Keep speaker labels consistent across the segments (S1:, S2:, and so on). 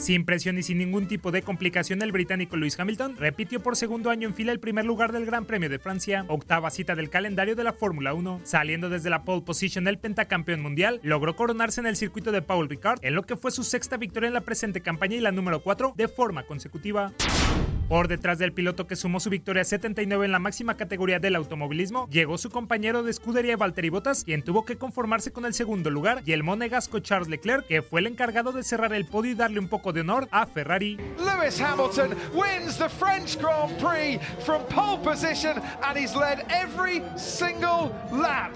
S1: Sin presión y sin ningún tipo de complicación, el británico Lewis Hamilton repitió por segundo año en fila el primer lugar del Gran Premio de Francia, octava cita del calendario de la Fórmula 1. Saliendo desde la pole position, el pentacampeón mundial logró coronarse en el circuito de Paul Ricard, en lo que fue su sexta victoria en la presente campaña y la número 4 de forma consecutiva. Por detrás del piloto que sumó su victoria 79 en la máxima categoría del automovilismo, llegó su compañero de escudería Valtteri Bottas, quien tuvo que conformarse con el segundo lugar, y el monegasco Charles Leclerc, que fue el encargado de cerrar el podio y darle un poco de honor a Ferrari.
S2: Lewis Hamilton wins the French Grand Prix from pole position and he's led every single lap.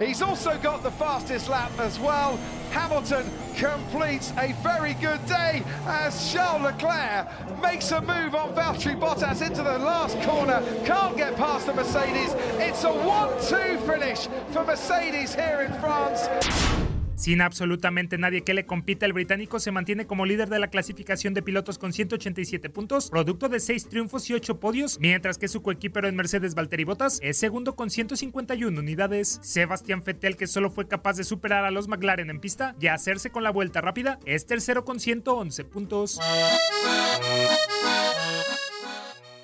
S2: He's also got the fastest lap as well. Hamilton completes a very good day as Charles Leclerc makes a move on Valtteri Bottas into the last corner. Can't get past the Mercedes. It's a 1-2 finish for Mercedes here in France.
S1: Sin absolutamente nadie que le compita, el británico se mantiene como líder de la clasificación de pilotos con 187 puntos, producto de 6 triunfos y 8 podios, mientras que su coequipero en Mercedes Valtteri Bottas es segundo con 151 unidades. Sebastián Vettel, que solo fue capaz de superar a los McLaren en pista y hacerse con la vuelta rápida, es tercero con 111 puntos.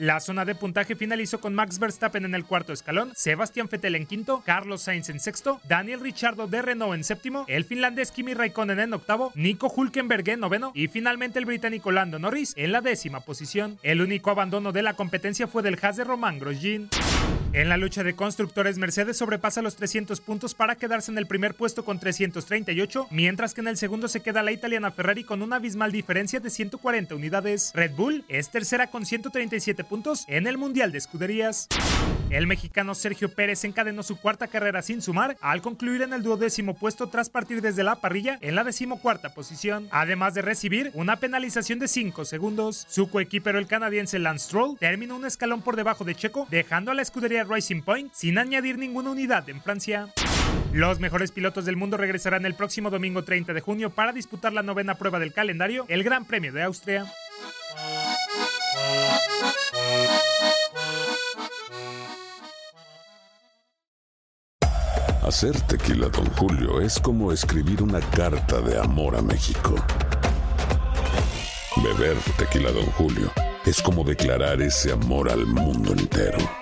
S1: La zona de puntaje finalizó con Max Verstappen en el cuarto escalón, Sebastián Vettel en quinto, Carlos Sainz en sexto, Daniel Ricciardo de Renault en séptimo, el finlandés Kimi Raikkonen en octavo, Nico Hulkenberg en noveno y finalmente el británico Lando Norris en la décima posición. El único abandono de la competencia fue del Haas de Román Grosjean. En la lucha de constructores, Mercedes sobrepasa los 300 puntos para quedarse en el primer puesto con 338, mientras que en el segundo se queda la italiana Ferrari con una abismal diferencia de 140 unidades. Red Bull es tercera con 137 puntos en el Mundial de Escuderías. El mexicano Sergio Pérez encadenó su cuarta carrera sin sumar al concluir en el duodécimo puesto tras partir desde la parrilla en la decimocuarta posición, además de recibir una penalización de 5 segundos. Su coequipero el canadiense Lance Stroll terminó un escalón por debajo de Checo, dejando a la escudería Racing Point sin añadir ninguna unidad en Francia. Los mejores pilotos del mundo regresarán el próximo domingo 30 de junio para disputar la novena prueba del calendario, el Gran Premio de Austria.
S3: Hacer tequila, Don Julio, es como escribir una carta de amor a México. Beber tequila, Don Julio, es como declarar ese amor al mundo entero.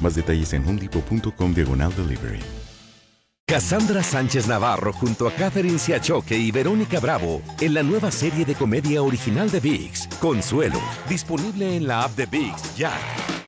S4: Más detalles en homedepot.com diagonal delivery.
S5: Cassandra Sánchez Navarro junto a Catherine Siachoque y Verónica Bravo en la nueva serie de comedia original de VIX, Consuelo, disponible en la app de VIX ya.